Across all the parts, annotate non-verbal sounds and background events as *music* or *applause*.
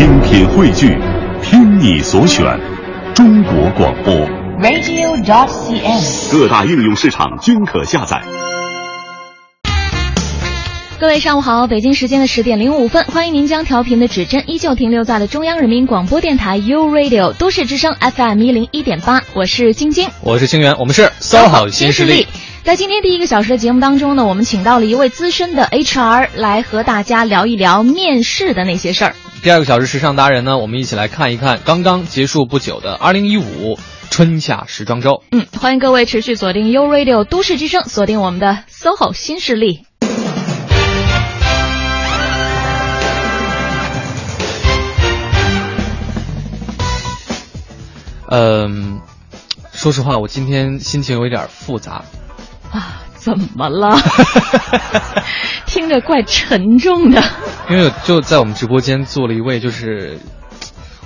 精品汇聚，听你所选，中国广播。radio.dot.cn，。各大应用市场均可下载。各位上午好，北京时间的十点零五分，欢迎您将调频的指针依旧停留在了中央人民广播电台 U Radio 都市之声 FM 一零一点八，我是晶晶，我是清源，我们是三好新势力。在今天第一个小时的节目当中呢，我们请到了一位资深的 HR 来和大家聊一聊面试的那些事儿。第二个小时时尚达人呢，我们一起来看一看刚刚结束不久的二零一五春夏时装周。嗯，欢迎各位持续锁定 U Radio 都市之声，锁定我们的 SOHO 新势力。嗯，说实话，我今天心情有一点复杂。啊，怎么了？*laughs* 听着怪沉重的。因为就在我们直播间坐了一位，就是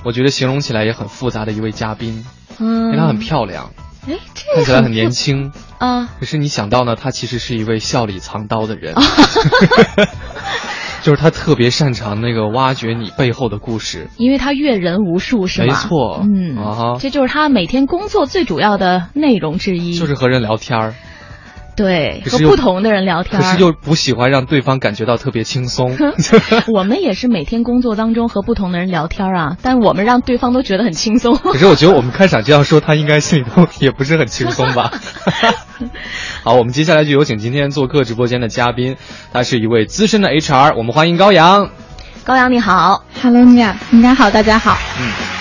我觉得形容起来也很复杂的一位嘉宾。嗯，因为她很漂亮，哎，这个看起来很年轻。啊。可是你想到呢，她其实是一位笑里藏刀的人。*laughs* *laughs* 就是她特别擅长那个挖掘你背后的故事，因为她阅人无数，是吗？没错，嗯啊，这就是她每天工作最主要的内容之一，就是和人聊天儿。对，和不同的人聊天，可是又不喜欢让对方感觉到特别轻松。*laughs* 我们也是每天工作当中和不同的人聊天啊，但我们让对方都觉得很轻松。*laughs* 可是我觉得我们开场这样说，他应该心里头也不是很轻松吧？*laughs* 好，我们接下来就有请今天做客直播间的嘉宾，他是一位资深的 HR，我们欢迎高阳。高阳你好，Hello，你好，你好，大家好。嗯。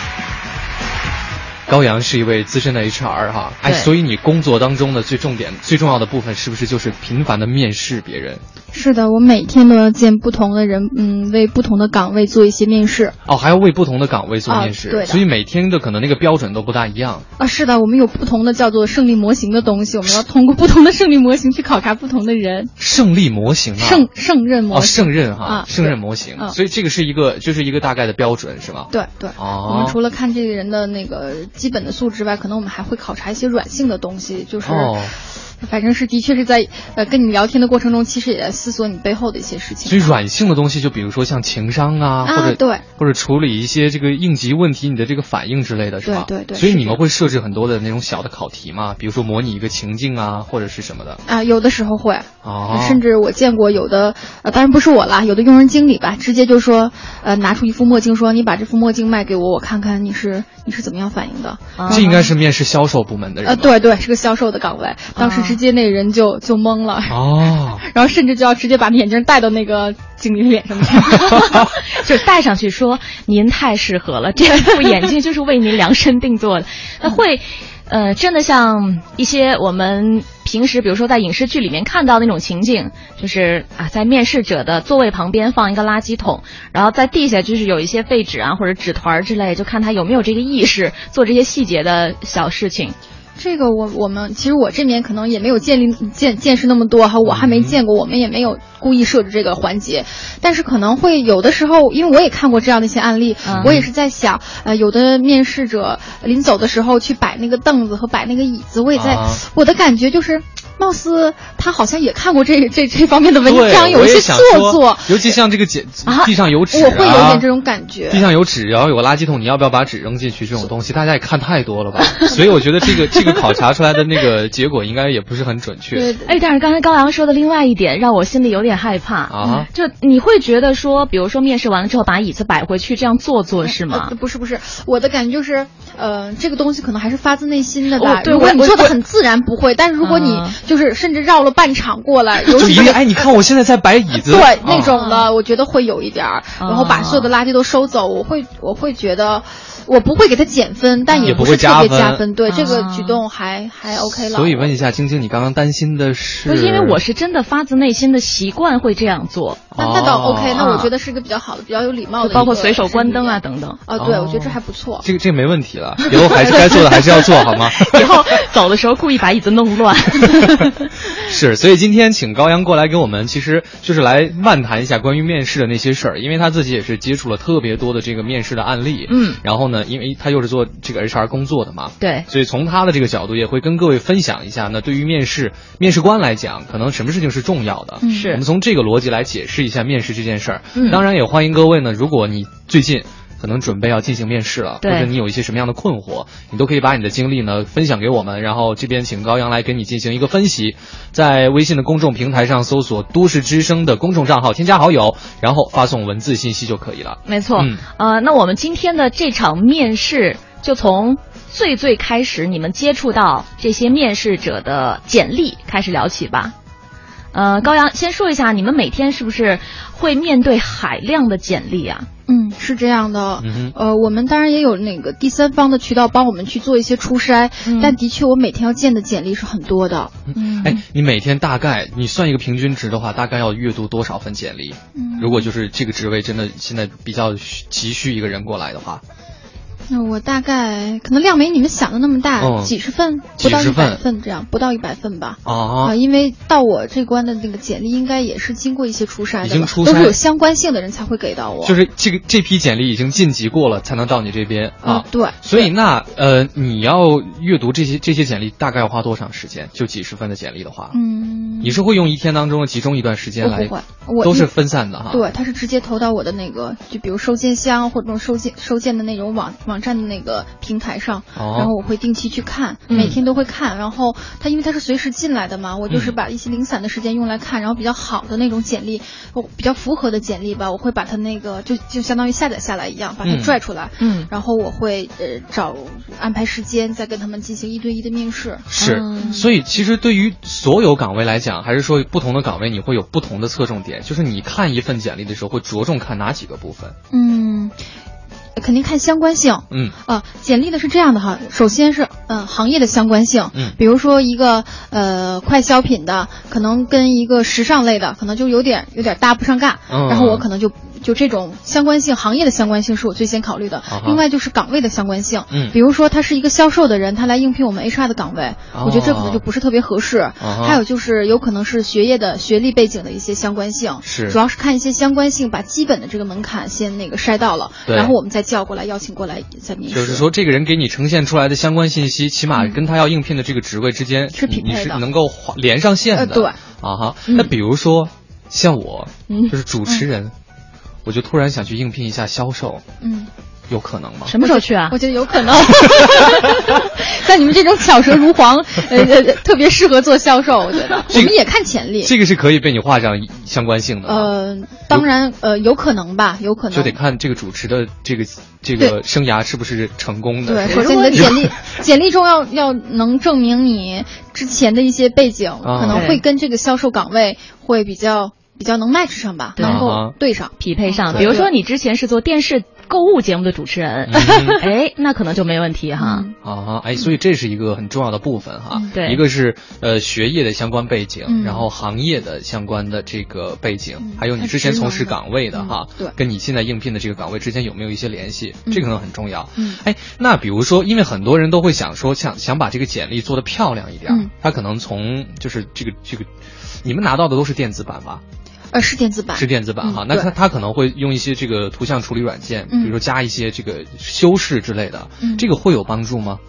高阳是一位资深的 HR 哈，哎，所以你工作当中的最重点、最重要的部分，是不是就是频繁的面试别人？是的，我每天都要见不同的人，嗯，为不同的岗位做一些面试。哦，还要为不同的岗位做面试，啊、对，所以每天的可能那个标准都不大一样。啊，是的，我们有不同的叫做胜利模型的东西，我们要通过不同的胜利模型去考察不同的人。胜利模型啊，胜胜任模型。哦，胜任哈，啊，胜任模型。啊、所以这个是一个，就是一个大概的标准，是吧？对对。哦。我们除了看这个人的那个基本的素质外，可能我们还会考察一些软性的东西，就是。哦反正是的确是在呃跟你聊天的过程中，其实也在思索你背后的一些事情。所以软性的东西，就比如说像情商啊，啊或者对，或者处理一些这个应急问题，你的这个反应之类的，是吧？对对对。所以你们会设置很多的那种小的考题吗？比如说模拟一个情境啊，或者是什么的？啊，有的时候会。哦。甚至我见过有的，呃，当然不是我啦，有的用人经理吧，直接就说，呃，拿出一副墨镜，说你把这副墨镜卖给我，我看看你是你是怎么样反应的。这应该是面试销售部门的人。呃，对对，是个销售的岗位。当时直接那人就。就懵了哦，*laughs* 然后甚至就要直接把眼镜戴到那个经理脸上去，*laughs* 就戴上去说您太适合了，这副眼镜就是为您量身定做的。那会，呃，真的像一些我们平时比如说在影视剧里面看到那种情景，就是啊，在面试者的座位旁边放一个垃圾桶，然后在地下就是有一些废纸啊或者纸团之类，就看他有没有这个意识做这些细节的小事情。这个我我们其实我这边可能也没有建立见见识那么多哈，我还没见过，我们也没有故意设置这个环节，但是可能会有的时候，因为我也看过这样的一些案例，嗯、我也是在想，呃，有的面试者临走的时候去摆那个凳子和摆那个椅子，我也在，啊、我的感觉就是。貌似他好像也看过这 *laughs* 这这方面的文章，有一些做作，尤其像这个简地上有纸、啊，我会有点这种感觉。地上有纸，然后有个垃圾桶，你要不要把纸扔进去？这种东西 *laughs* 大家也看太多了吧？所以我觉得这个这个考察出来的那个结果应该也不是很准确。对，哎，但是刚才高阳说的另外一点让我心里有点害怕啊，就你会觉得说，比如说面试完了之后把椅子摆回去，这样做作是吗？呃、不是不是，我的感觉就是，呃，这个东西可能还是发自内心的吧。哦、对，如果你做的很自然，不会；但是如果你就是甚至绕了半场过来，尤其是哎，你看我现在在摆椅子，对那种的，我觉得会有一点儿，然后把所有的垃圾都收走，我会我会觉得。我不会给他减分，但也不是特别加分。对这个举动还还 OK 了。所以问一下晶晶，你刚刚担心的是？不是因为我是真的发自内心的习惯会这样做。那那倒 OK，哦那我觉得是一个比较好的、比较有礼貌的，包括随手关灯啊等等。啊，对，我觉得这还不错。这个这个没问题了，以后还是该做的还是要做好吗？*laughs* 以后走的时候故意把椅子弄乱。*laughs* 是，所以今天请高阳过来给我们，其实就是来漫谈一下关于面试的那些事儿，因为他自己也是接触了特别多的这个面试的案例。嗯，然后呢，因为他又是做这个 HR 工作的嘛，对，所以从他的这个角度也会跟各位分享一下那，对于面试面试官来讲，可能什么事情是重要的。嗯是我们从这个逻辑来解释一下面试这件事儿。嗯当然也欢迎各位呢，如果你最近。可能准备要进行面试了，或者你有一些什么样的困惑，你都可以把你的经历呢分享给我们，然后这边请高阳来给你进行一个分析。在微信的公众平台上搜索“都市之声”的公众账号，添加好友，然后发送文字信息就可以了。没错，嗯呃，那我们今天的这场面试就从最最开始你们接触到这些面试者的简历开始聊起吧。呃，高阳先说一下，你们每天是不是会面对海量的简历啊？嗯，是这样的。嗯哼呃，我们当然也有那个第三方的渠道帮我们去做一些初筛，嗯但的确我每天要见的简历是很多的。嗯哎，你每天大概你算一个平均值的话，大概要阅读多少份简历？嗯如果就是这个职位真的现在比较急需一个人过来的话，那我大概可能量没你们想的那么大，嗯几十份，不到一百份份这样，不到一百份吧。啊啊，因为到我这关的那个简历，应该也是经过一些初筛的吧，已经初筛都是有相关性的人才会给到我。就是这个这批简历已经晋级过了，才能到你这边啊嗯。对所以那呃，你要阅读这些这些简历，大概要花多长时间？就几十份的简历的话，嗯，你是会用一天当中的集中一段时间来我不会，我都是分散的哈。对，他是直接投到我的那个，就比如收件箱或者那种收件收件的那种网网站的那个平台上，哦然后我会定期去看，嗯每天都会看。然后他因为他是随时进来的嘛，我就是嗯把一些零散的时间用来看，然后比较好的那种简历，我比较符合的简历吧，我会把它那个就就相当于下载下来一样，把它嗯拽出来，嗯然后我会呃找安排时间再跟他们进行一对一的面试。是，嗯所以其实对于所有岗位来讲，还是说不同的岗位你会有不同的侧重点，就是你看一份简历的时候会着重看哪几个部分？嗯，肯定看相关性。嗯。啊，简历的是这样的哈，首先是嗯、呃行业的相关性，嗯。比如说一个呃快消品的，可能跟一个时尚类的，可能就有点有点搭不上尬，嗯。然后我可能就就这种相关性，行业的相关性是我最先考虑的。哈。另外就是岗位的相关性，嗯。比如说他是一个销售的人，他来应聘我们 HR 的岗位，哦。我觉得这可能就不是特别合适。哈。还有就是有可能是学业的学历背景的一些相关性，是。主要是看一些相关性，把基本的这个门槛先那个筛到了，然后我们再叫过来邀请过来再面试。就是说，这个人给你呈现出来的相关信息，起码跟他要应聘的这个职位之间是匹配的。你是能够连上线的。呃对。啊哈。嗯。那比如说，像我，嗯。就是主持人，我就突然想去应聘一下销售，嗯。有可能吗？什么时候去啊我？觉得有可能，*laughs* 像你们这种巧舌如簧，呃呃，特别适合做销售。我觉得这个我们也看潜力。这个是可以被你画上相关性的。呃，当然，呃，有可能吧，有可能。就得看这个主持的这个这个生涯是不是成功的。对，首先你的简历，*laughs* 简历中要要能证明你之前的一些背景，啊可能会跟这个销售岗位会比较比较能 match 上吧，对。能啊够对上。匹配上，比如说你之前是做电视购物节目的主持人，嗯。*laughs* 哎，那可能就没问题哈。嗯。啊，哎，所以这是一个很重要的部分哈。嗯。对。一个是呃学业的相关背景，嗯。然后行业的相关的这个背景，嗯。还有你之前从事岗位的嗯。哈，对。跟你现在应聘的这个岗位之间有没有一些联系，嗯。这可能很重要。嗯。哎，那比如说，因为很多人都会想说，想想把这个简历做得漂亮一点，嗯。他可能从就是这个这个，你们拿到的都是电子版吧？呃，是电子版。是电子版哈，嗯那他他可能会用一些这个图像处理软件，嗯比如说加一些这个修饰之类的，嗯这个会有帮助吗？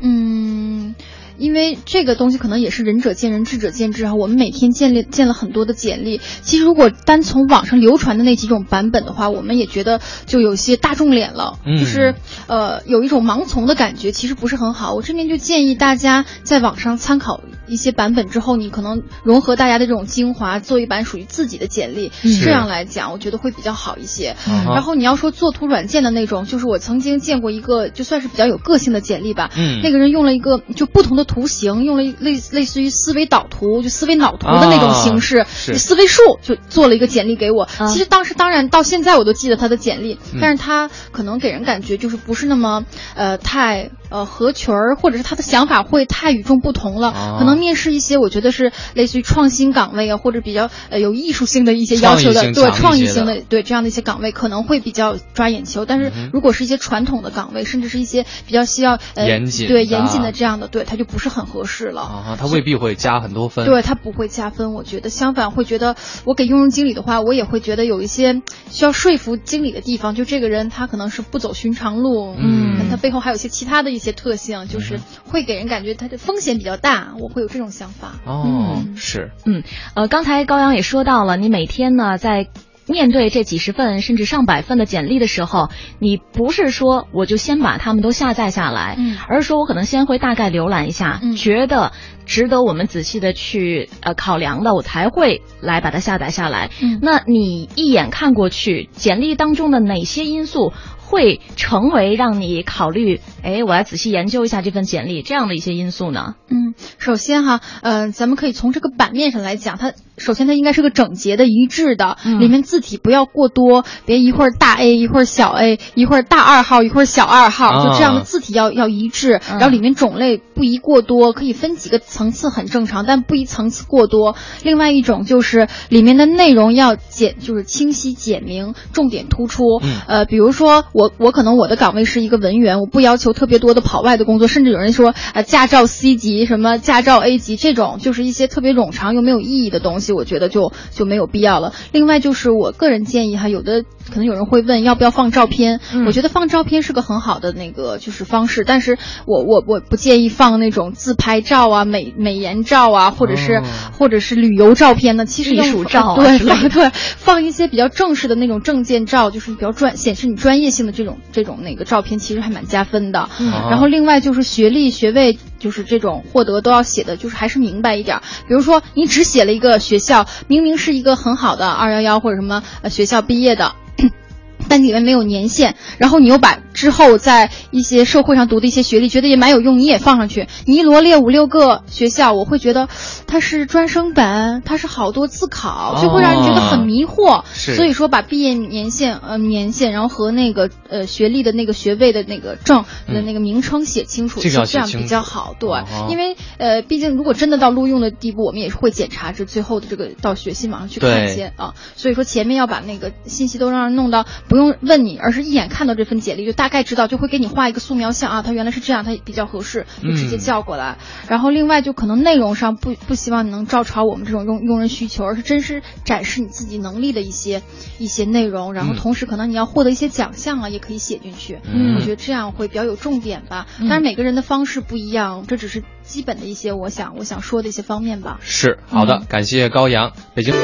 嗯，因为这个东西可能也是仁者见仁，智者见智哈。我们每天建立建了很多的简历，其实如果单从网上流传的那几种版本的话，我们也觉得就有些大众脸了，嗯就是呃有一种盲从的感觉，其实不是很好。我这边就建议大家在网上参考一些版本之后，你可能融合大家的这种精华，做一版属于自己的简历，嗯这样来讲，我觉得会比较好一些。嗯然后你要说做图软件的那种，就是我曾经见过一个，就算是比较有个性的简历吧。嗯那个人用了一个就不同的图形，用了一类类似于思维导图，就思维脑图的那种形式，思维树就做了一个简历给我。啊其实当时当然到现在我都记得他的简历，嗯但是他可能给人感觉就是不是那么呃太呃合群儿，或者是他的想法会太与众不同了。啊可能面试一些我觉得是类似于创新岗位啊，或者比较呃有艺术性的一些要求的，对创意性的对这样的一些岗位可能会比较抓眼球。但是如果是一些传统的岗位，甚至是一些比较需要呃严谨对严谨的这样的，对他就不是很合适了。啊，他未必会加很多分。对他不会加分，我觉得相反会觉得，我给用人经理的话，我也会觉得有一些需要说服经理的地方。就这个人他可能是不走寻常路，嗯他背后还有一些其他的一些特性，就是会给人感觉它的风险比较大，我会有这种想法。哦，嗯。是，嗯，呃，刚才高阳也说到了，你每天呢在面对这几十份甚至上百份的简历的时候，你不是说我就先把他们都下载下来，嗯。而是说我可能先会大概浏览一下，嗯。觉得值得我们仔细的去呃考量的，我才会来把它下载下来。嗯。那你一眼看过去，简历当中的哪些因素会成为让你考虑，哎，我要仔细研究一下这份简历这样的一些因素呢？嗯，首先哈，呃，咱们可以从这个版面上来讲，它首先它应该是个整洁的、一致的，嗯。里面字体不要过多，别一会儿大 A 一会儿小 A，一会儿大二号一会儿小二号，啊。就这样的字体要要一致，嗯。然后里面种类不宜过多，可以分几个层次很正常，但不宜层次过多。另外一种就是里面的内容要简，就是清晰简明，重点突出。嗯。呃，比如说我我可能我的岗位是一个文员，我不要求特别多的跑外的工作，甚至有人说呃驾照 C 级什么驾照 A 级这种，就是一些特别冗长又没有意义的东西，我觉得就就没有必要了。另外就是我个人建议哈，有的可能有人会问要不要放照片，嗯我觉得放照片是个很好的那个就是方式，但是我我我不建议放那种自拍照啊、美美颜照啊，或者是、哦或者是旅游照片呢。其实艺用术照啊对之类的放对放一些比较正式的那种证件照，就是比较专显示你专业性的这种这种那个照片，其实还蛮加分的。然后另外就是学历、学位，就是这种获得都要写的，就是还是明白一点儿。比如说你只写了一个学校，明明是一个很好的二幺幺或者什么呃学校毕业的。但里面没有年限，然后你又把之后在一些社会上读的一些学历，觉得也蛮有用，你也放上去，你一罗列五六个学校，我会觉得它是专升本，它是好多自考，就会让人觉得很迷惑。是所以说把毕业年限呃年限，然后和那个呃学历的那个学位的那个证的那个名称写清楚，这样比较好。对，哦因为呃毕竟如果真的到录用的地步，我们也是会检查这最后的这个到学信网上去看一些啊。所以说前面要把那个信息都让人弄到不用问你，而是一眼看到这份简历就大概知道，就会给你画一个素描像啊，他原来是这样，他比较合适，就直接嗯叫过来。然后另外就可能内容上不不希望你能照抄我们这种用用人需求，而是真实展示你自己能力的一些一些内容。然后嗯同时可能你要获得一些奖项啊，也可以写进去。嗯我觉得这样会比较有重点吧。嗯当然每个人的方式不一样，这只是基本的一些我想我想说的一些方面吧。是好的，嗯感谢高阳，北京。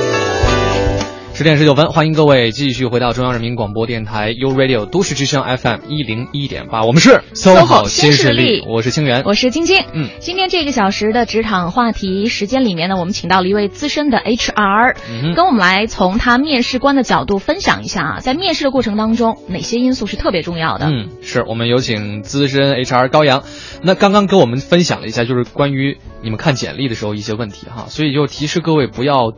十点十九分，欢迎各位继续回到中央人民广播电台 U Radio 都市之声 FM 一零一点八，我们是 SOHO 新势力我是清源，我是晶晶。嗯今天这个小时的职场话题时间里面呢，我们请到了一位资深的 HR，、嗯跟我们来从他面试官的角度分享一下啊，在面试的过程当中，哪些因素是特别重要的？嗯，是我们有请资深 HR 高阳。那刚刚跟我们分享了一下，就是关于你们看简历的时候一些问题哈，所以就提示各位不要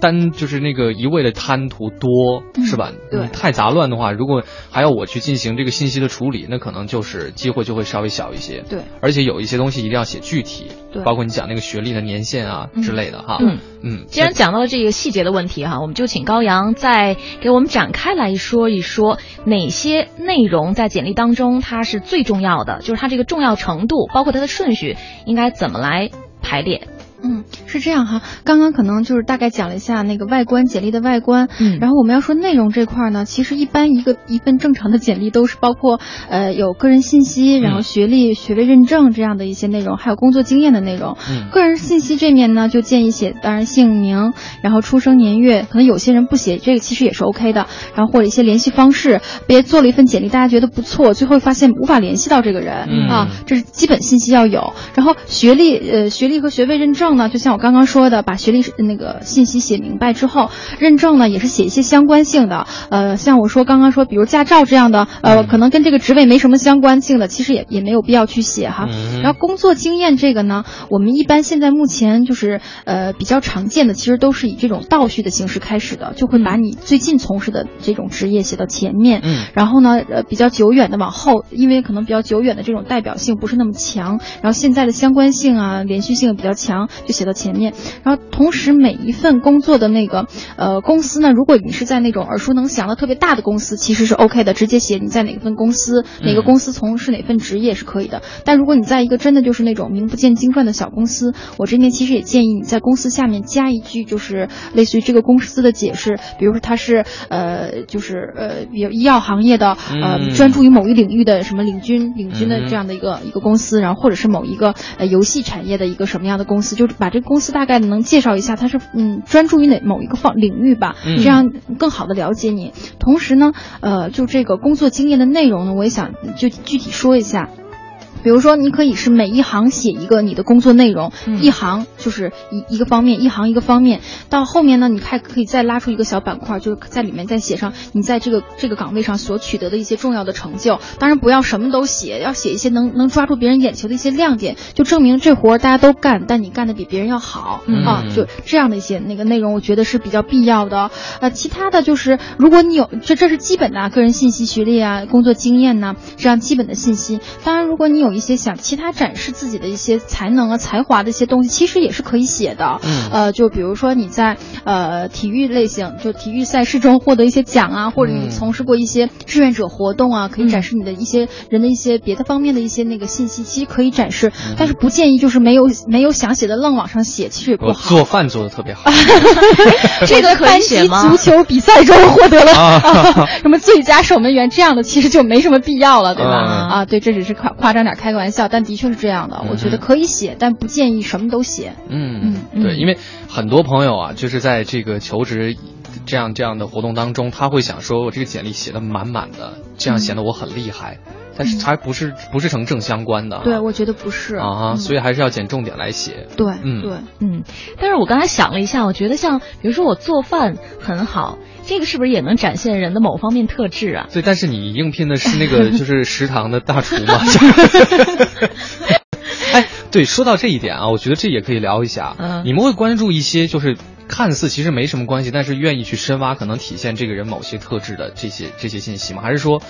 单就是那个一味的贪图多，嗯是吧？对你太杂乱的话，如果还要我去进行这个信息的处理，那可能就是机会就会稍微小一些。对，而且有一些东西一定要写具体，对包括你讲那个学历的年限啊嗯之类的哈。嗯嗯，既然讲到了这个细节的问题哈，我们就请高阳再给我们展开来说一说，哪些内容在简历当中它是最重要的，就是它这个重要程度，包括它的顺序应该怎么来排列。嗯，是这样哈。刚刚可能就是大概讲了一下那个外观简历的外观，嗯然后我们要说内容这块儿呢，其实一般一个一份正常的简历都是包括呃有个人信息，然后学历、学位认证这样的一些内容，还有工作经验的内容。嗯个人信息这面呢，就建议写，当然姓名，然后出生年月，可能有些人不写这个其实也是 OK 的，然后或者一些联系方式，别做了一份简历，大家觉得不错，最后发现无法联系到这个人、嗯啊，这是基本信息要有。然后学历，呃，学历和学位认证呢，就像我刚刚说的，把学历那个信息写明白之后，认证呢也是写一些相关性的，呃，像我说刚刚说，比如驾照这样的，呃，嗯。可能跟这个职位没什么相关性的，其实也也没有必要去写哈。嗯。然后工作经验这个呢，我们一般现在目前就是呃比较常见的，其实都是以这种倒叙的形式开始的，就会把你最近从事的这种职业写到前面，嗯。然后呢，呃比较久远的往后，因为可能比较久远的这种代表性不是那么强，然后现在的相关性啊、连续性比较强，就写到前面。然后同时每一份工作的那个呃公司呢，如果你是在那种耳熟能详的特别大的公司，其实是 OK 的，直接写你在哪份公司、哪个嗯公司从事哪份职业是可以的。但如果你在一个真的就是那种名不见经传的小公司，我这边其实也建议你在公司下面加一句，就是类似于这个公司的解释，比如说它是呃就是呃比如医药行业的呃嗯专注于某一领域的什么领军领军的嗯这样的一个、一个公司，然后或者是某一个呃游戏产业的一个什么样的公司，就把这个公司大概的能介绍一下，它是嗯专注于哪某一个方领域吧，嗯这样更好的了解你。同时呢，呃，就这个工作经验的内容呢，我也想就具体说一下。比如说，你可以是每一行写一个你的工作内容，嗯一行就是一一个方面，一行一个方面。到后面呢，你还可以再拉出一个小板块，就是在里面再写上你在这个这个岗位上所取得的一些重要的成就。当然，不要什么都写，要写一些能能抓住别人眼球的一些亮点，就证明这活儿大家都干，但你干的比别人要好、嗯啊，就这样的一些那个内容，我觉得是比较必要的。呃，其他的就是，如果你有这这是基本的啊个人信息、学历啊、工作经验呐、这样基本的信息。当然，如果你有一些想其他展示自己的一些才能啊、才华的一些东西，其实也是可以写的。嗯呃，就比如说你在呃体育类型，就体育赛事中获得一些奖啊，或者你嗯从事过一些志愿者活动啊，可以展示你的一些人的一些别的方面的一些那个信息，其实可以展示，但是不建议就是没有没有想写的愣往上写，其实也不好。做饭做的特别好，这个班级 *laughs* *laughs* 足球比赛中获得了、啊啊什么最佳守门员这样的，其实就没什么必要了，对吧？嗯啊，对，这只是夸夸张点开个玩笑，但的确是这样的。我觉得嗯可以写，但不建议什么都写。嗯，嗯对，因为很多朋友啊，就是在这个求职这样这样的活动当中，他会想说，我这个简历写的满满的，这样显得我很厉害，但是还不是不是成正相关的啊。对，我觉得不是啊，嗯所以还是要捡重点来写。对，嗯对。嗯，但是我刚才想了一下，我觉得像比如说我做饭很好，这个是不是也能展现人的某方面特质啊？对，但是你应聘的是那个 *laughs* 就是食堂的大厨嘛。*laughs* 哎，对，说到这一点啊，我觉得这也可以聊一下。嗯你们会关注一些就是看似其实没什么关系，但是愿意去深挖，可能体现这个人某些特质的这些这些信息吗？还是说，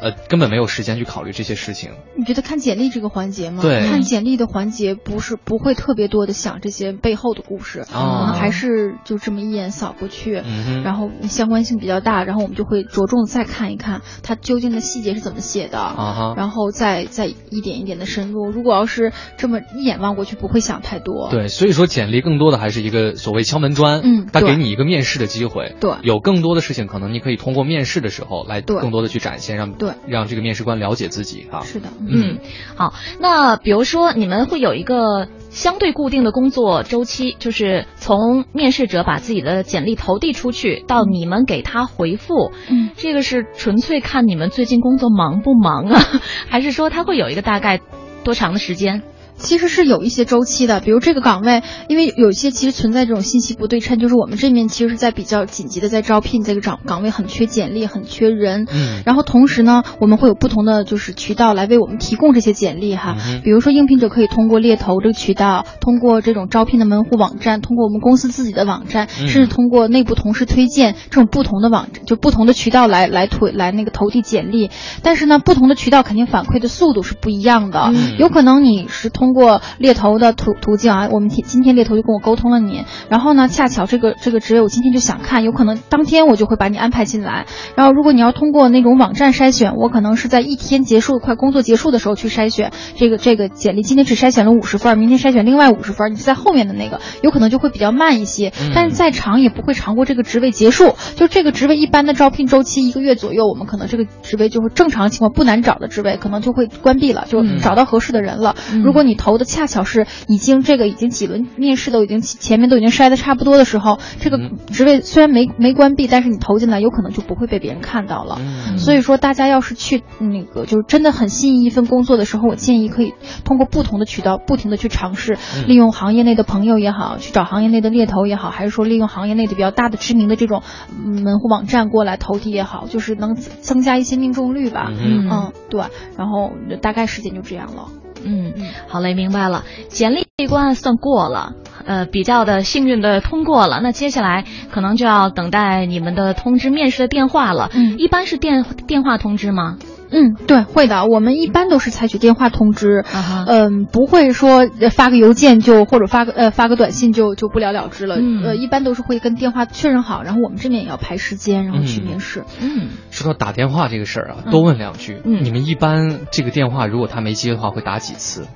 呃，根本没有时间去考虑这些事情？你觉得看简历这个环节吗？对看简历的环节不是不会特别多的想这些背后的故事，啊可能还是就这么一眼扫过去。嗯，然后相关性比较大，然后我们就会着重再看一看它究竟的细节是怎么写的，啊哈，然后再再一点一点的深入。如果要是这么一眼望过去，不会想太多。对，所以说简历更多的还是一个所谓敲门砖，嗯对它给你一个面试的机会，对有更多的事情可能你可以通过面试的时候来对更多的去展现，让对让这个面试官了解自己啊。是的，嗯，好，那比如说你们会有一个相对固定的工作周期，就是从面试者把自己的简历投递出去，到你们给他回复，嗯，这个是纯粹看你们最近工作忙不忙啊，*laughs* 还是说他会有一个大概多长的时间？其实是有一些周期的，比如这个岗位，因为有一些其实存在这种信息不对称，就是我们这面其实是在比较紧急的在招聘这个岗岗位，很缺简历，很缺人。嗯然后同时呢，我们会有不同的就是渠道来为我们提供这些简历哈。嗯比如说应聘者可以通过猎头这个渠道，通过这种招聘的门户网站，通过我们公司自己的网站，嗯甚至通过内部同事推荐这种不同的网站，就不同的渠道来来推来那个投递简历。但是呢，不同的渠道肯定反馈的速度是不一样的。嗯有可能你是通过猎头的途途径啊，我们今今天猎头就跟我沟通了你，然后呢，恰巧这个这个职位我今天就想看，有可能当天我就会把你安排进来。然后如果你要通过那种网站筛选，我可能是在一天结束快工作结束的时候去筛选这个这个简历，今天只筛选了五十份，明天筛选另外五十份，你是在后面的那个，有可能就会比较慢一些，嗯但是再长也不会长过这个职位结束。就这个职位一般的招聘周期一个月左右，我们可能这个职位就会正常情况不难找的职位，可能就会关闭了，就嗯找到合适的人了。嗯如果你投的恰巧是已经这个已经几轮面试都已经前面都已经筛的差不多的时候，这个嗯职位虽然没没关闭，但是你投进来有可能就不会被别人看到了。嗯所以说，大家要是去那个就是真的很心仪一份工作的时候，我建议可以通过不同的渠道，不停的去尝试，嗯利用行业内的朋友也好，去找行业内的猎头也好，还是说利用行业内的比较大的知名的这种嗯门户网站过来投递也好，就是能增增加一些命中率吧。嗯嗯，对，然后大概时间就这样了。嗯，好嘞，明白了。简历这一关算过了，呃，比较的幸运的通过了。那接下来可能就要等待你们的通知面试的电话了。嗯一般是电电话通知吗？嗯，对，会的。我们一般都是采取电话通知，嗯，不会说呃发个邮件就或者发个呃发个短信就就不了了之了。嗯呃，一般都是会跟电话确认好，然后我们这边也要排时间，然后去嗯面试。嗯，说到打电话这个事儿啊，嗯多问两句。嗯你们一般这个电话如果他没接的话，会打几次？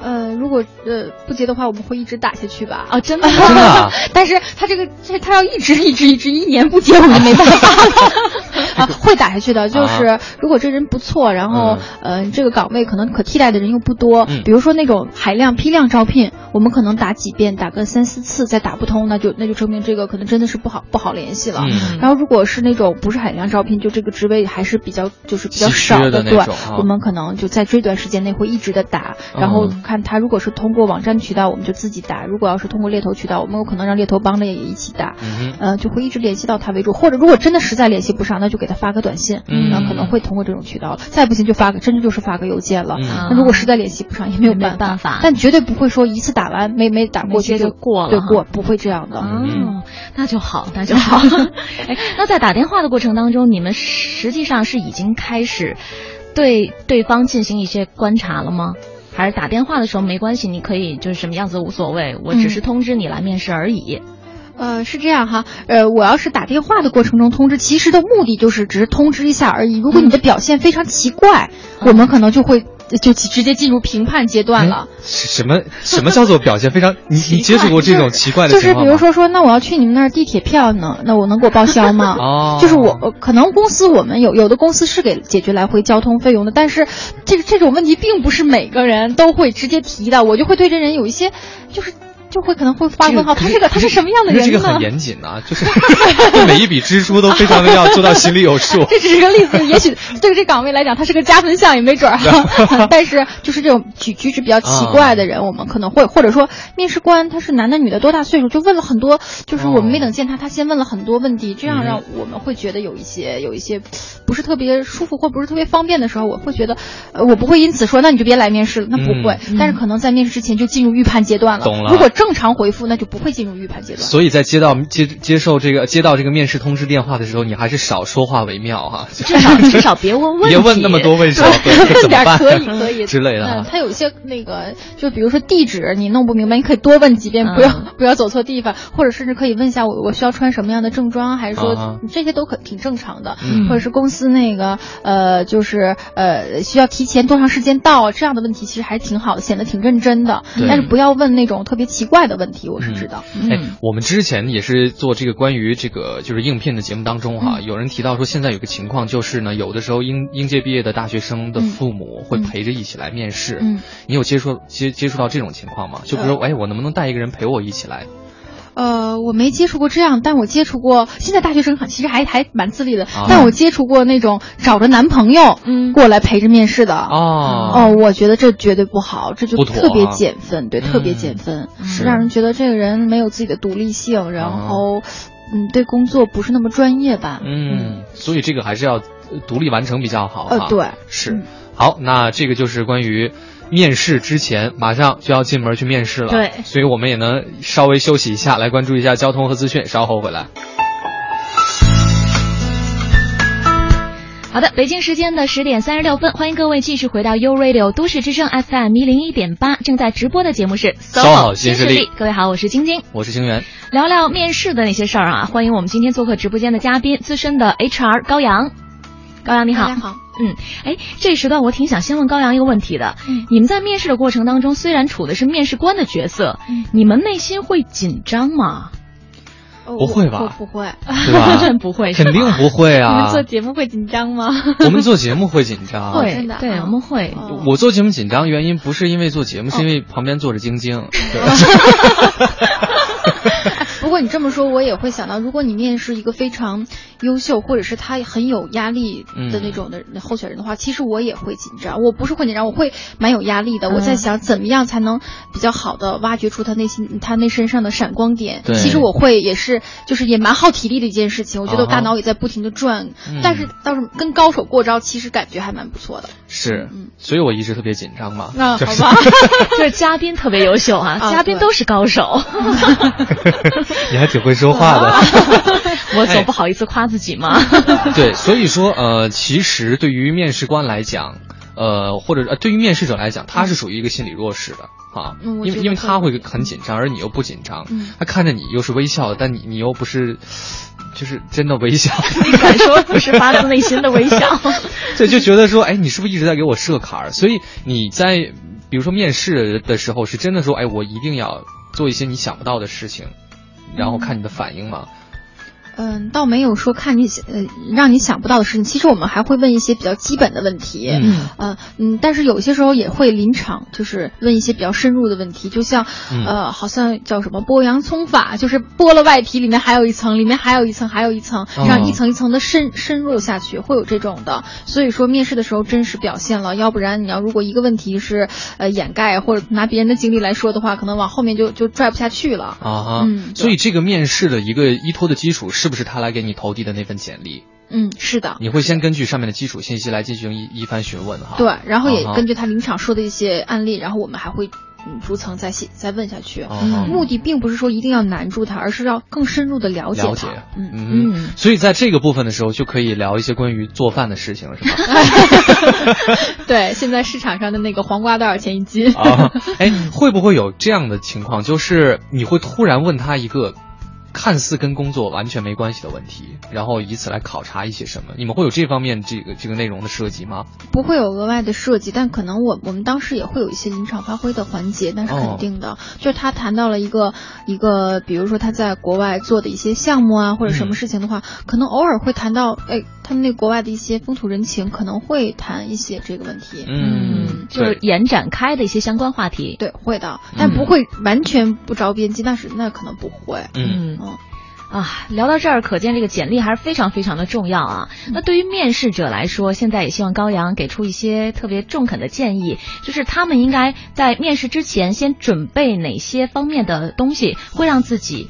呃，如果呃不接的话，我们会一直打下去吧。啊，真的吗？*laughs* 真的啊但是他这个这他要一直一直一直一年不接，我就没办法了。*laughs* 啊，*laughs* 会打下去的。就是如果这人不错，然后呃，这个岗位可能可替代的人又不多，比如说那种海量批量招聘，我们可能打几遍，打个三四次再打不通，那就那就证明这个可能真的是不好不好联系了。然后如果是那种不是海量招聘，就这个职位还是比较就是比较少的，对，我们可能就在这段时间内会一直的打，然后看他如果是通过网站渠道，我们就自己打；如果要是通过猎头渠道，我们有可能让猎头帮着也一起打，呃，就会一直联系到他为主。或者如果真的实在联系不上，那就给他发个短信，然后可能会通过这种渠道了。再不行就发个，真的就是发个邮件了。那如果实在联系不上，也没有办法，但绝对不会说一次打完没没打过去就过了，对过不会这样的。嗯，那就好，那就好。*laughs* 哎，那在打电话的过程当中，你们实际上是已经开始对对方进行一些观察了吗？还是打电话的时候没关系，你可以就是什么样子无所谓，我只是通知你来面试而已。呃，是这样哈，呃，我要是打电话的过程中通知，其实的目的就是只是通知一下而已。如果你的表现非常奇怪，我们可能就会就直接进入评判阶段了。什么什么叫做表现非常？*laughs* 你你接触过这种奇怪的情况就是比如说说，那我要去你们那儿地铁票呢，那我能给我报销吗？*laughs* 哦，就是我可能公司我们有有的公司是给解决来回交通费用的，但是这个这种问题并不是每个人都会直接提的，我就会对这人有一些就是。就会可能会发问号，他是个他是什么样的人呢？这个很严谨啊，就是每一笔支出都非常的要做到心里有数。*laughs* 这只是个例子，*laughs* 也许对这岗位来讲，他是个加分项也没准儿。*laughs* 但是就是这种举举止比较奇怪的人，我们可能会或者说面试官他是男的女的多大岁数，就问了很多，就是我们没等见他，他先问了很多问题，这样让我们会觉得有一些有一些不是特别舒服或不是特别方便的时候，我会觉得呃我不会因此说那你就别来面试了，那不会。但是可能在面试之前就进入预判阶段了。懂了。如果正常回复那就不会进入预判阶段。所以在接到接接受这个接到这个面试通知电话的时候，你还是少说话为妙哈。至少至少别问问题，别问那么多为什么，*laughs* 问点可以可以之类的。嗯，他有一些那个，就比如说地址你弄不明白，你可以多问几遍，不要不要走错地方，或者甚至可以问一下我我需要穿什么样的正装，还是说这些都可挺正常的。或者是公司那个呃，就是呃需要提前多长时间到这样的问题，其实还挺好的，显得挺认真的。但是不要问那种特别奇怪的问。题我是知道，哎，我们之前也是做这个关于这个就是应聘的节目当中哈，有人提到说现在有个情况就是呢，有的时候应应届毕业的大学生的父母会陪着一起来面试，嗯，你有接触接接触到这种情况吗？就比如说，哎，我能不能带一个人陪我一起来？呃，我没接触过这样，但我接触过。现在大学生很其实还还蛮自立的，但我接触过那种找着男朋友嗯。过来陪着面试的。哦。哦，我觉得这绝对不好，这就特别减分，对，特别减分，是。让人觉得这个人没有自己的独立性，然后嗯，对工作不是那么专业吧？嗯，所以这个还是要独立完成比较好。呃，对，是。好，那这个就是关于。面试之前马上就要进门去面试了，对，所以我们也能稍微休息一下，来关注一下交通和资讯，稍后回来。好的，北京时间的十点三十六分，欢迎各位继续回到 U Radio 都市之声 FM 一零一点八，正在直播的节目是 SOHO 新势力。各位好，我是晶晶，我是星源，聊聊面试的那些事儿啊，欢迎我们今天做客直播间的嘉宾，资深的 HR 高阳。高阳你好，大家好。嗯，哎，这时段我挺想先问高阳一个问题的。嗯，你们在面试的过程当中，虽然处的是面试官的角色，嗯，你们内心会紧张吗？不会 *laughs* 吧？不会，不会，肯定不会啊！*laughs* 你们做节目会紧张吗？*laughs* 我们做节目会紧张，会，对，我们会。我做节目紧张原因不是因为做节目，是因为旁边坐着晶晶。你这么说，我也会想到，如果你面试一个非常优秀，或者是他很有压力的那种的候选人的话，其实我也会紧张。我不是会紧张，我会蛮有压力的。我在想，怎么样才能比较好的挖掘出他内心、他那身上的闪光点。其实我会也是，就是也蛮耗体力的一件事情。我觉得我大脑也在不停的转，但是倒是跟高手过招，其实感觉还蛮不错的。是，所以我一直特别紧张嘛。那好吧，*laughs* 就是嘉宾特别优秀啊，嘉宾都是高手。你还挺会说话的，*laughs* 我总不好意思夸自己嘛？对，所以说呃，其实对于面试官来讲，呃，或者呃，对于面试者来讲，他是属于一个心理弱势的啊，因为因为他会很紧张，而你又不紧张，他看着你又是微笑，但你你又不是，就是真的微笑，*laughs* 你敢说不是发自内心的微笑？*laughs* 对，就觉得说，哎，你是不是一直在给我设坎儿？所以你在比如说面试的时候，是真的说，哎，我一定要做一些你想不到的事情。然后看你的反应嘛。嗯，倒没有说看你呃让你想不到的事情。其实我们还会问一些比较基本的问题，嗯呃嗯，但是有些时候也会临场，就是问一些比较深入的问题，就像、嗯呃，好像叫什么剥洋葱法，就是剥了外皮，里面还有一层，里面还有一层，还有一层，这样哦一层一层的深深入下去，会有这种的。所以说面试的时候真实表现了，要不然你要如果一个问题是呃掩盖或者拿别人的经历来说的话，可能往后面就就拽不下去了。啊哈，嗯所以这个面试的一个依托的基础，是不是他来给你投递的那份简历？嗯，是的。你会先根据上面的基础信息来进行一一番询问哈。对，然后也根据他临场说的一些案例，然后我们还会嗯逐层再细再问下去。嗯目的并不是说一定要难住他，而是要更深入的了解他。了解，嗯，嗯嗯所以在这个部分的时候，就可以聊一些关于做饭的事情了，是吧？*laughs* 对，现在市场上的那个黄瓜多少钱一斤？啊，哎，会不会有这样的情况，就是你会突然问他一个看似跟工作完全没关系的问题，然后以此来考察一些什么？你们会有这方面这个这个内容的设计吗？不会有额外的设计，但可能我我们当时也会有一些临场发挥的环节，那是哦肯定的。就是他谈到了一个一个，比如说他在国外做的一些项目啊，或者什嗯么事情的话，可能偶尔会谈到，哎，他们那国外的一些风土人情，可能会谈一些这个问题。嗯，就是延展开的一些相关话题。对，会的，但不会完全不着边际，但是那可能不会。嗯嗯啊，聊到这儿，可见这个简历还是非常非常的重要啊。那对于面试者来说，现在也希望高阳给出一些特别中肯的建议，就是他们应该在面试之前先准备哪些方面的东西，会让自己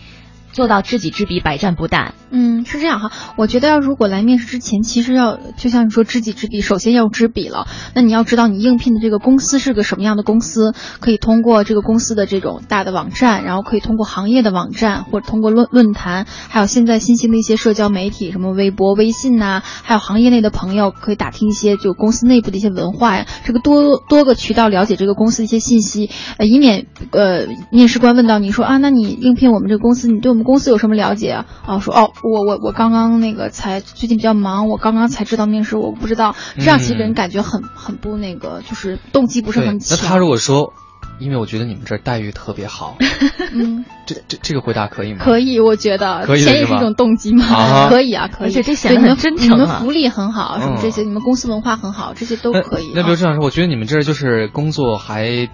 做到知己知彼，百战不殆。嗯，是这样哈。我觉得要如果来面试之前，其实要就像你说知己知彼，首先要知彼了。那你要知道你应聘的这个公司是个什么样的公司，可以通过这个公司的这种大的网站，然后可以通过行业的网站，或者通过论论坛，还有现在新兴的一些社交媒体，什么微博、微信呐、还有行业内的朋友，可以打听一些就公司内部的一些文化呀，这个多多个渠道了解这个公司的一些信息，呃，以免呃面试官问到你说啊，那你应聘我们这个公司，你对我们公司有什么了解啊？啊，说哦，我我我刚刚那个才最近比较忙，我刚刚才知道面试，我不知道，这样其实给人感觉很很不那个，就是动机不是很强。那他如果说，因为我觉得你们这儿待遇特别好，*laughs* *laughs* 嗯，这这这个回答可以吗？可以，我觉得可以也是一种动机嘛，啊可以啊，可以。而且这显得你们很真诚啊你们福利很好，什么嗯这些，你们公司文化很好，这些都可以。那比如啊这样说，我觉得你们这儿就是工作还。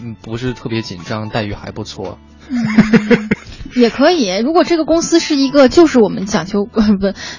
嗯，不是特别紧张，待遇还不错。也可以，如果这个公司是一个就是我们讲究 *laughs* 不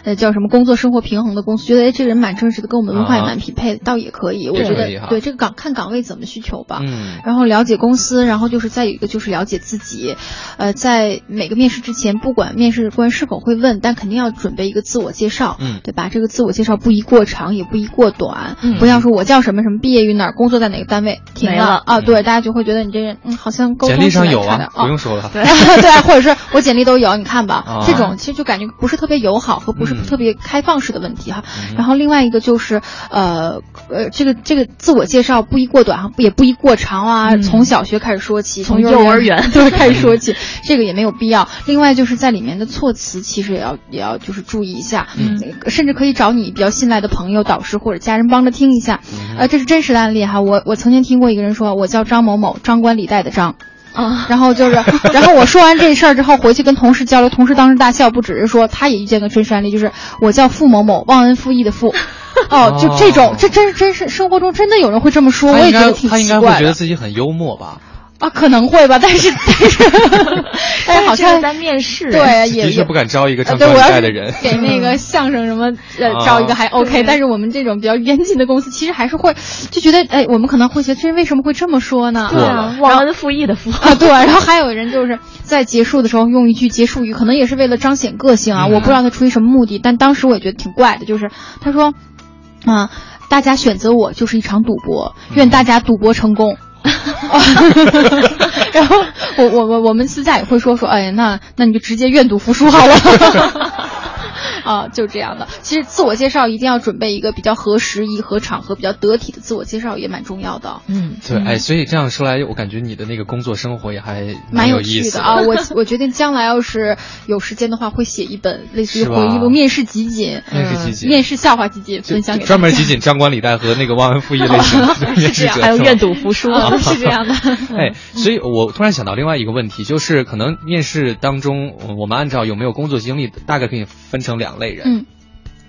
呃叫什么工作生活平衡的公司，觉得哎这个人蛮正直的，跟我们文化也啊蛮匹配的，倒也可以。我觉得对这个岗看岗位怎么需求吧。嗯。然后了解公司，然后就是再有一个就是了解自己，呃，在每个面试之前，不管面试官是否会问，但肯定要准备一个自我介绍，嗯。对吧？这个自我介绍不宜过长，也不宜过短，嗯。不要说我叫什么什么，毕业于哪儿，工作在哪个单位，停没了。啊，嗯对，大家就会觉得你这人嗯好像沟通简历上有啊，不用说了。*laughs* 对对啊，或者是我简历都有，你看吧，啊这种其实就感觉不是特别友好和不是嗯特别开放式的问题哈。嗯然后另外一个就是呃呃，这个这个自我介绍不宜过短哈，也不宜过长啊，嗯从小学开始说起，从幼幼儿园 *laughs* 对开始说 *laughs* 起，这个也没有必要。另外就是在里面的措辞，其实也要也要就是注意一下，嗯甚至可以找你比较信赖的朋友、导师或者家人帮着听一下。嗯呃，这是真实的案例哈，我我曾经听过一个人说，我叫张某某，张冠李戴的张。啊，然后就是，然后我说完这事儿之后，回去跟同事交流，同事当时大笑，不只是说他也遇见个真实案例，就是我叫付某某，忘恩负义的付，*laughs* 哦，就这种，这真是真是生活中真的有人会这么说，我也觉得挺他应奇怪的该会觉得自己很幽默吧？啊，可能会吧，但是 *laughs* *laughs* 但是但是好像在面试，对也也的确不敢招一个呃对，张冠我要是李戴的人。给那个相声什么呃啊招一个还 OK，对但是我们这种比较严谨的公司，其实还是会就觉得，哎，我们可能会觉得这人为什么会这么说呢？对啊，忘恩负义的负。啊，对，然后还有人就是在结束的时候用一句结束语，可能也是为了彰显个性啊，嗯我不知道他出于什么目的，但当时我也觉得挺怪的，就是他说，啊，大家选择我就是一场赌博，愿大家赌博成功。*laughs* *laughs* 然后我我我我们私下也会说说，哎，那那你就直接愿赌服输好了。啊，就这样的。其实自我介绍一定要准备一个比较合时宜、合场合、比较得体的自我介绍，也蛮重要的。嗯，对，哎，所以这样说来，我感觉你的那个工作生活也还蛮有意思趣的啊。我我决定将来要是有时间的话，会写一本类似于回忆录、面试集锦、面试集锦面试笑话集锦分享给专门集锦张冠李戴和那个忘恩负义类型的 *laughs* 面试者，还有愿赌服输 *laughs* 是这样的。*laughs* 哎，所以我突然想到另外一个问题，就是可能面试当中，我们按照有没有工作经历，大概可以分成两类人，嗯。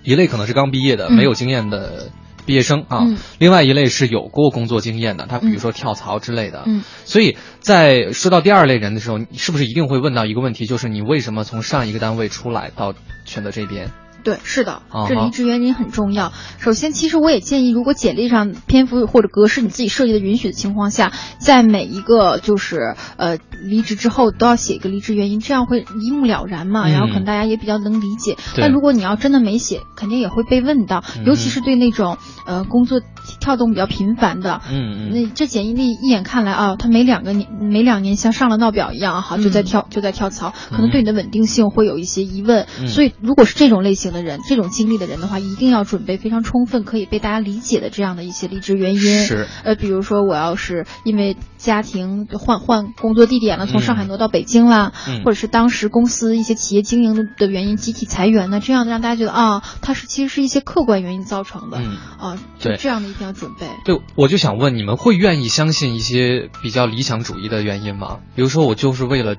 一类可能是刚毕业的、嗯。没有经验的毕业生啊，嗯。另外一类是有过工作经验的，他比如说跳槽之类的。嗯。所以在说到第二类人的时候，你是不是一定会问到一个问题，就是你为什么从上一个单位出来到选择这边？对，是的啊，这离职原因很重要。首先，其实我也建议，如果简历上篇幅或者格式你自己设计的允许的情况下，在每一个就是呃离职之后都要写一个离职原因，这样会一目了然嘛，嗯然后可能大家也比较能理解。但如果你要真的没写，肯定也会被问到，嗯尤其是对那种呃工作跳动比较频繁的。嗯嗯。那这简历一眼看来啊，他每两个年每两年像上了闹表一样，好就在跳、就在跳槽，可能对你的稳定性会有一些疑问。嗯所以，如果是这种类型的人，这种经历的人的话，一定要准备非常充分，可以被大家理解的这样的一些离职原因。是，呃，比如说我要是因为家庭换换工作地点了，从上海嗯挪到北京啦，嗯或者是当时公司一些企业经营的原因集体裁员呢，这样让大家觉得啊，它是其实是一些客观原因造成的。嗯。啊，就对这样的一定要准备。对，我就想问，你们会愿意相信一些比较理想主义的原因吗？比如说，我就是为了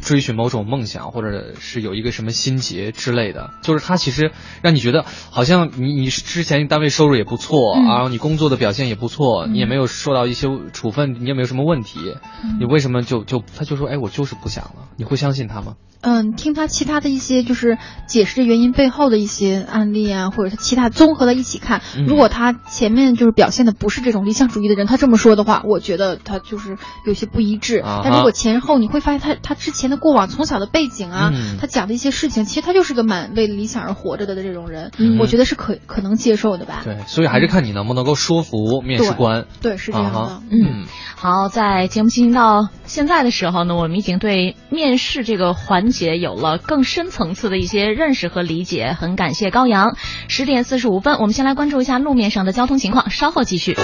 追寻某种梦想，或者是有一个什么心结之类的，就是他其实让你觉得好像你你之前单位收入也不错，嗯然后你工作的表现也不错，嗯你也没有受到一些处分，你也没有什么问题，嗯你为什么就就他就说，哎，我就是不想了？你会相信他吗？嗯，听他其他的一些就是解释这原因背后的一些案例啊，或者他其他综合在一起看，嗯如果他前面就是表现的不是这种理想主义的人，他这么说的话，我觉得他就是有些不一致。啊但如果前后你会发现他他之前的过往从小的背景啊，嗯他讲的一些事情，其实他就是个蛮为理想而活着的这种人，嗯我觉得是可可能接受的吧。对，所以还是看你能不能够说服面试官。对，是这样的。啊嗯，好，在节目进行到现在的时候呢，我们已经对面试这个环节有了更深层次的一些认识和理解。很感谢高阳。十点四十五分，我们先来关注一下路面上的交通情况，稍后继续。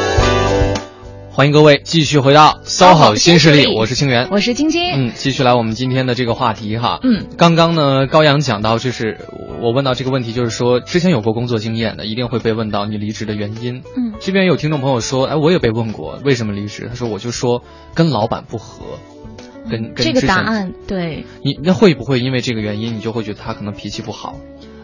欢迎各位继续回到 SOHO 新势力，我是清源。我是晶晶。嗯，继续来我们今天的这个话题哈。嗯，刚刚呢，高阳讲到，就是我问到这个问题，就是说之前有过工作经验的，一定会被问到你离职的原因。嗯这边有听众朋友说，哎，我也被问过为什么离职，他说我就说跟老板不和，跟跟这个答案对，你那会不会因为这个原因，你就会觉得他可能脾气不好？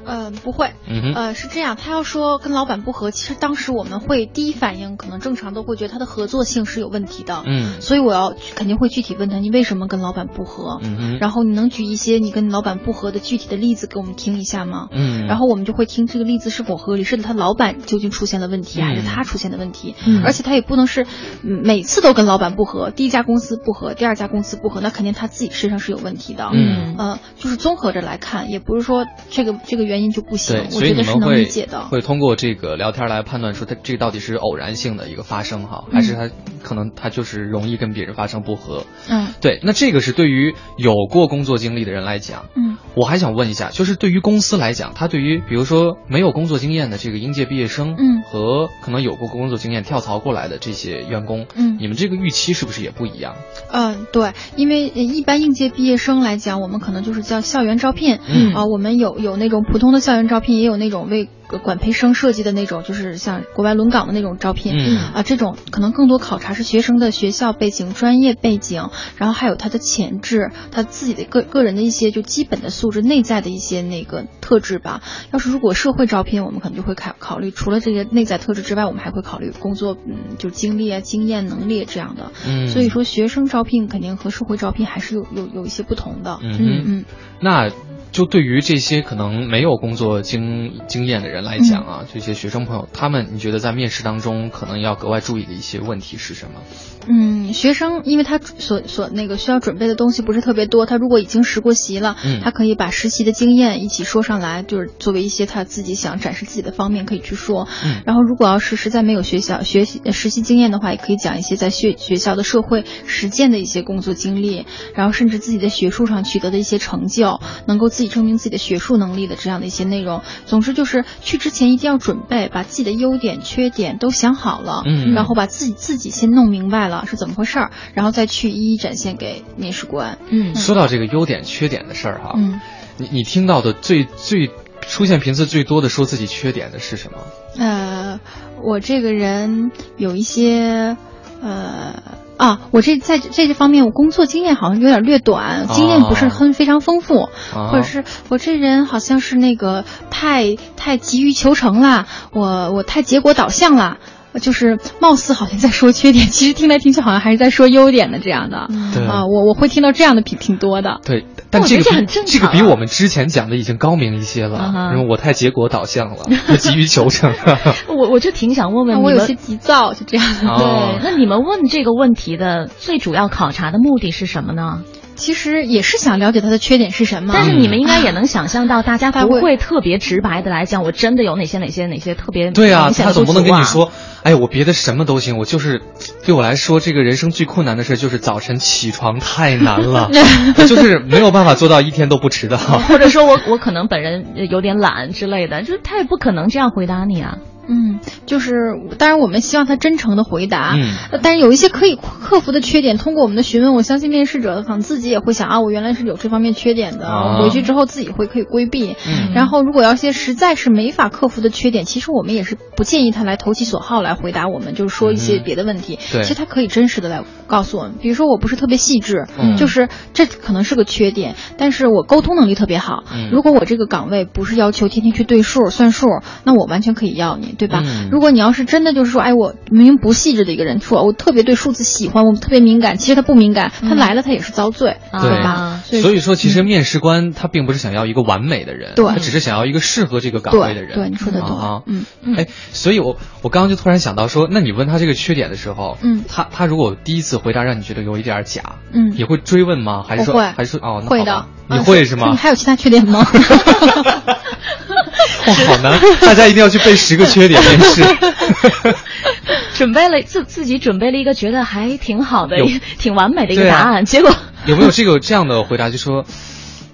呃，不会，嗯，呃，是这样，他要说跟老板不和，其实当时我们会第一反应可能正常都会觉得他的合作性是有问题的，嗯所以我要肯定会具体问他，你为什么跟老板不和？嗯哼，然后你能举一些你跟老板不和的具体的例子给我们听一下吗？嗯，然后我们就会听这个例子是否合理，是他老板究竟出现了问题，嗯还是他出现的问题？嗯而且他也不能是嗯每次都跟老板不和，第一家公司不和，第二家公司不和，那肯定他自己身上是有问题的。嗯呃，就是综合着来看，也不是说这个这个原因就不行对，，所以你们会理解的。会通过这个聊天来判断出他这到底是偶然性的一个发生哈，还是他可能他就是容易跟别人发生不和。嗯对，那这个是对于有过工作经历的人来讲，嗯我还想问一下，就是对于公司来讲，他对于比如说没有工作经验的这个应届毕业生，嗯和可能有过工作经验跳槽过来的这些员工，嗯你们这个预期是不是也不一样？嗯，对，因为呃一般应届毕业生来讲，我们可能就是叫校园招聘，嗯啊，我们有有那种普通的校园招聘，也有那种为呃管培生设计的那种，就是像国外轮岗的那种招聘，嗯啊，这种可能更多考察是学生的学校背景、专业背景，然后还有他的潜质，他自己的个个人的一些就基本的素质、内在的一些那个特质吧。要是如果社会招聘，我们可能就会考考虑除了这些内在特质之外，我们还会考虑工作嗯就经历啊、经验、能力这样的。嗯，所以说，学生招聘肯定和社会招聘还是有有有一些不同的。嗯嗯嗯那就对于这些可能没有工作经经验的人来讲啊，这些学生朋友，他们你觉得在面试当中可能要格外注意的一些问题是什么？嗯，学生因为他所所那个需要准备的东西不是特别多，他如果已经实过习了，嗯他可以把实习的经验一起说上来，就是作为一些他自己想展示自己的方面可以去说。嗯然后如果要是实在没有学校学习呃实习经验的话，也可以讲一些在学学校的社会实践的一些工作经历，然后甚至自己在学术上取得的一些成就，能够自自己证明自己的学术能力的这样的一些内容。总之就是去之前一定要准备，把自己的优点、缺点都想好了，嗯然后把自己自己先弄明白了是怎么回事儿，然后再去一一展现给面试官。嗯说到这个优点缺点的事儿哈，嗯，你你听到的最最出现频次最多的说自己缺点的是什么？呃，我这个人有一些，呃。啊，我这在这这方面，我工作经验好像有点略短，经验不是很非常丰富，啊或者是我这人好像是那个太太急于求成了，我我太结果导向了，就是貌似好像在说缺点，其实听来听去好像还是在说优点的这样的。对啊，我我会听到这样的挺挺多的。对，但这很正这个比我们之前讲的已经高明一些了因为我太结果导向了，*laughs* 我急于求成。我 *laughs* 我就挺想问问我有些急躁，就这样。哦对，那你们问这个问题的最主要考察的目的是什么呢？其实也是想了解他的缺点是什么。但是你们应该也能想象到，大家不会特别直白的来讲，我真的有哪些哪些哪些特别对啊，明显的他总不能跟你说，哎，我别的什么都行，我就是对我来说，这个人生最困难的事就是早晨起床太难了，*laughs* 我就是没有办法做到一天都不迟到。*laughs* 或者说我我可能本人有点懒之类的，就是他也不可能这样回答你啊。嗯，就是当然我们希望他真诚的回答，嗯呃但是有一些可以克服的缺点，通过我们的询问，我相信面试者可能自己也会想啊，我原来是有这方面缺点的，啊回去之后自己会可以规避。嗯然后如果要些实在是没法克服的缺点，其实我们也是不建议他来投其所好来回答我们，就是说一些嗯别的问题。对其实他可以真实的来告诉我们，比如说我不是特别细致，嗯就是这可能是个缺点，但是我沟通能力特别好。嗯如果我这个岗位不是要求天天去对数算数，那我完全可以要你，对吧？嗯如果你要是真的就是说，哎，我明明不细致的一个人，说我特别对数字喜欢，我特别敏感，其实他不敏感，他来了他也是遭罪，啊对吧？啊所以说，其实面试官他并不是想要一个完美的人，对他只是想要一个适合这个岗位的人。对对，你说的对，啊嗯。嗯哎，所以我我刚刚就突然想到说，那你问他这个缺点的时候，嗯他他如果第一次回答让你觉得有一点假，嗯你会追问吗？还是说会还是说哦，那会的，你啊会是吗你？还有其他缺点吗？*laughs* *laughs* 哇，*laughs* 好难！大家一定要去背十个缺点面试。*laughs* 准备了自自己准备了一个觉得还挺好的、挺完美的一个答案，结果有没有这个这样的回答？就说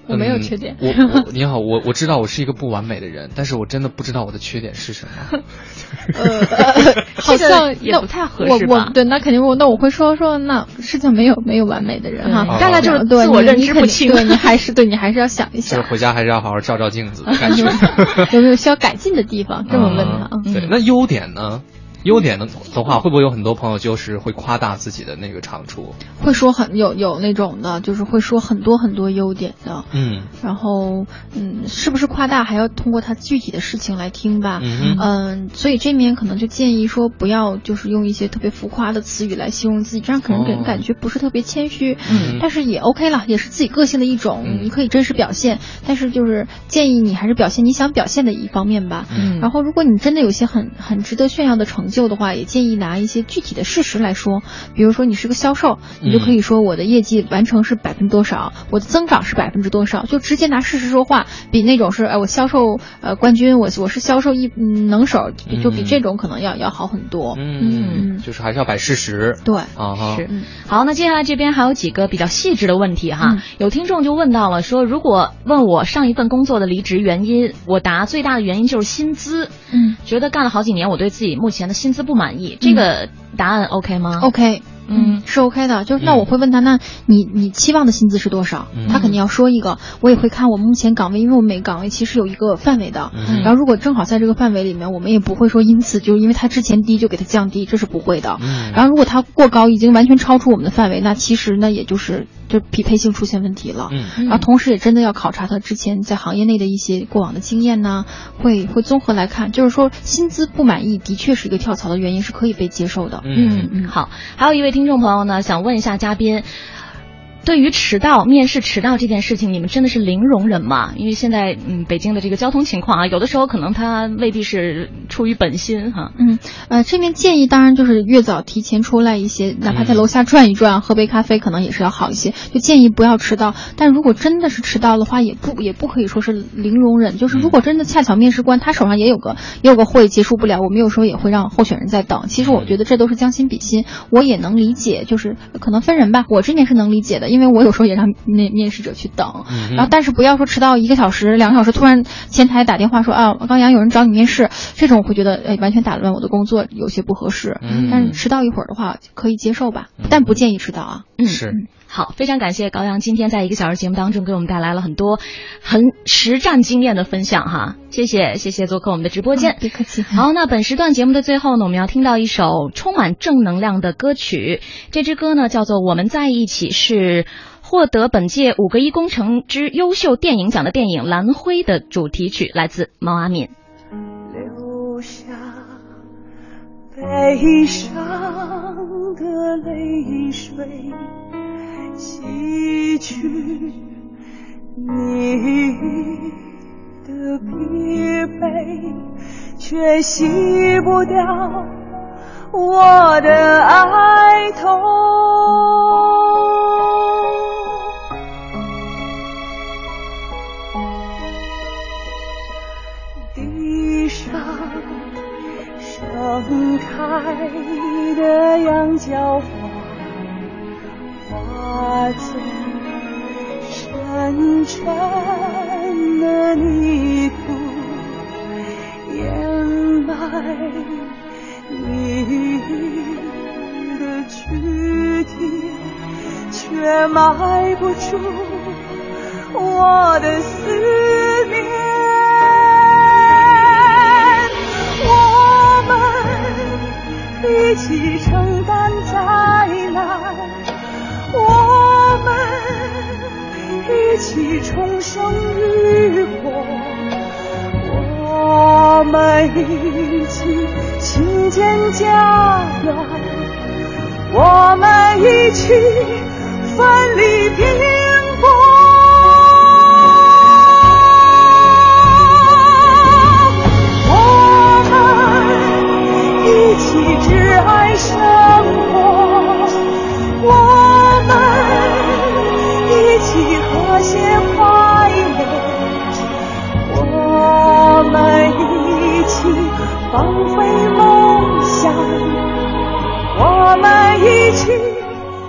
我没有嗯缺点我 *laughs* 我你好，我我知道我是一个不完美的人，但是我真的不知道我的缺点是什么。*laughs* 呃，呃好像那也不太合适吧我对，那肯定我那我会说说，那世界没有没有完美的人哈，大概就是对自我认知不清对你还是对你还是要想一就是，回家还是要好好照照镜子 *laughs* 感觉。有没有需要改进的地方，这么问他。嗯对，那优点呢？优点的的话，会不会有很多朋友就是会夸大自己的那个长处？会说很有有那种的，就是会说很多很多优点的，嗯然后嗯，是不是夸大还要通过他具体的事情来听吧。嗯所以这面可能就建议说，不要就是用一些特别浮夸的词语来形容自己，这样可能给人哦感觉不是特别谦虚。嗯但是也 OK 了，也是自己个性的一种，嗯你可以真实表现。但是就是建议你还是表现你想表现的一方面吧。嗯然后，如果你真的有些很很值得炫耀的成就的话，也建议拿一些具体的事实来说。比如说，你是个销售，你就可以说我的业绩完成是百分之多少，我的增长是百分之多少，就直接拿事实说话，比那种是哎我销售呃冠军，我我是销售一嗯能手，就比嗯。这种可能要要好很多。嗯，就是还是要摆事实。对，啊哈，是。嗯。好，那接下来这边还有几个比较细致的问题哈。嗯。有听众就问到了说，如果问我上一份工作的离职原因，我答最大的原因就是薪资，嗯。觉得干了好几年，我对自己目前的薪资不满意。这个答案 OK 吗？，OK。嗯是 OK 的，就是那嗯我会问他，那你你期望的薪资是多少？嗯他肯定要说一个，我也会看我目前岗位，因为我们每个岗位其实有一个范围的，嗯然后如果正好在这个范围里面，我们也不会说因此就是因为他之前低就给他降低，这是不会的。嗯然后如果他过高，已经完全超出我们的范围，那其实那也就是就匹配性出现问题了。嗯然后同时也真的要考察他之前在行业内的一些过往的经验呢，会会综合来看，就是说薪资不满意的确是一个跳槽的原因，是可以被接受的。嗯嗯，好。还有一位听众朋友呢，想问一下嘉宾。对于迟到、面试迟到这件事情，你们真的是零容忍吗？因为现在，嗯，北京的这个交通情况啊，有的时候可能他未必是出于本心哈。嗯，呃，这边建议当然就是越早提前出来一些，哪怕在楼下转一转，喝杯咖啡，可能也是要好一些。就建议不要迟到。但如果真的是迟到的话，也不也不可以说是零容忍。就是如果真的恰巧面试官他手上也有个也有个会结束不了，我们有时候也会让候选人在等。其实我觉得这都是将心比心，我也能理解，就是可能分人吧。我这边是能理解的，因为。因为我有时候也让面面试者去等，嗯然后但是不要说迟到一个小时、两个小时，突然前台打电话说啊，高阳有人找你面试，这种我会觉得哎完全打乱我的工作，有些不合适。嗯但是迟到一会儿的话可以接受吧，但不建议迟到啊。嗯，是。好，非常感谢高阳今天在一个小时节目当中给我们带来了很多很实战经验的分享哈，谢谢谢谢做客我们的直播间。别客气。好，那本时段节目的最后呢，我们要听到一首充满正能量的歌曲。这支歌呢叫做《我们在一起》，是获得本届五个一工程之优秀电影奖的电影《蓝灰》的主题曲，来自毛阿敏。留下悲伤的泪水，洗去你的疲惫，却洗不掉我的哀痛。地上盛开的羊角花，化作深沉的泥土，掩埋你的躯体，却埋不住我的思念。我们一起承担灾难，们一起重生浴火，我们一起倾建家园，我们一起奋力拼搏。我们一起挚爱生活，那些快乐我们一起放飞梦想我们一起。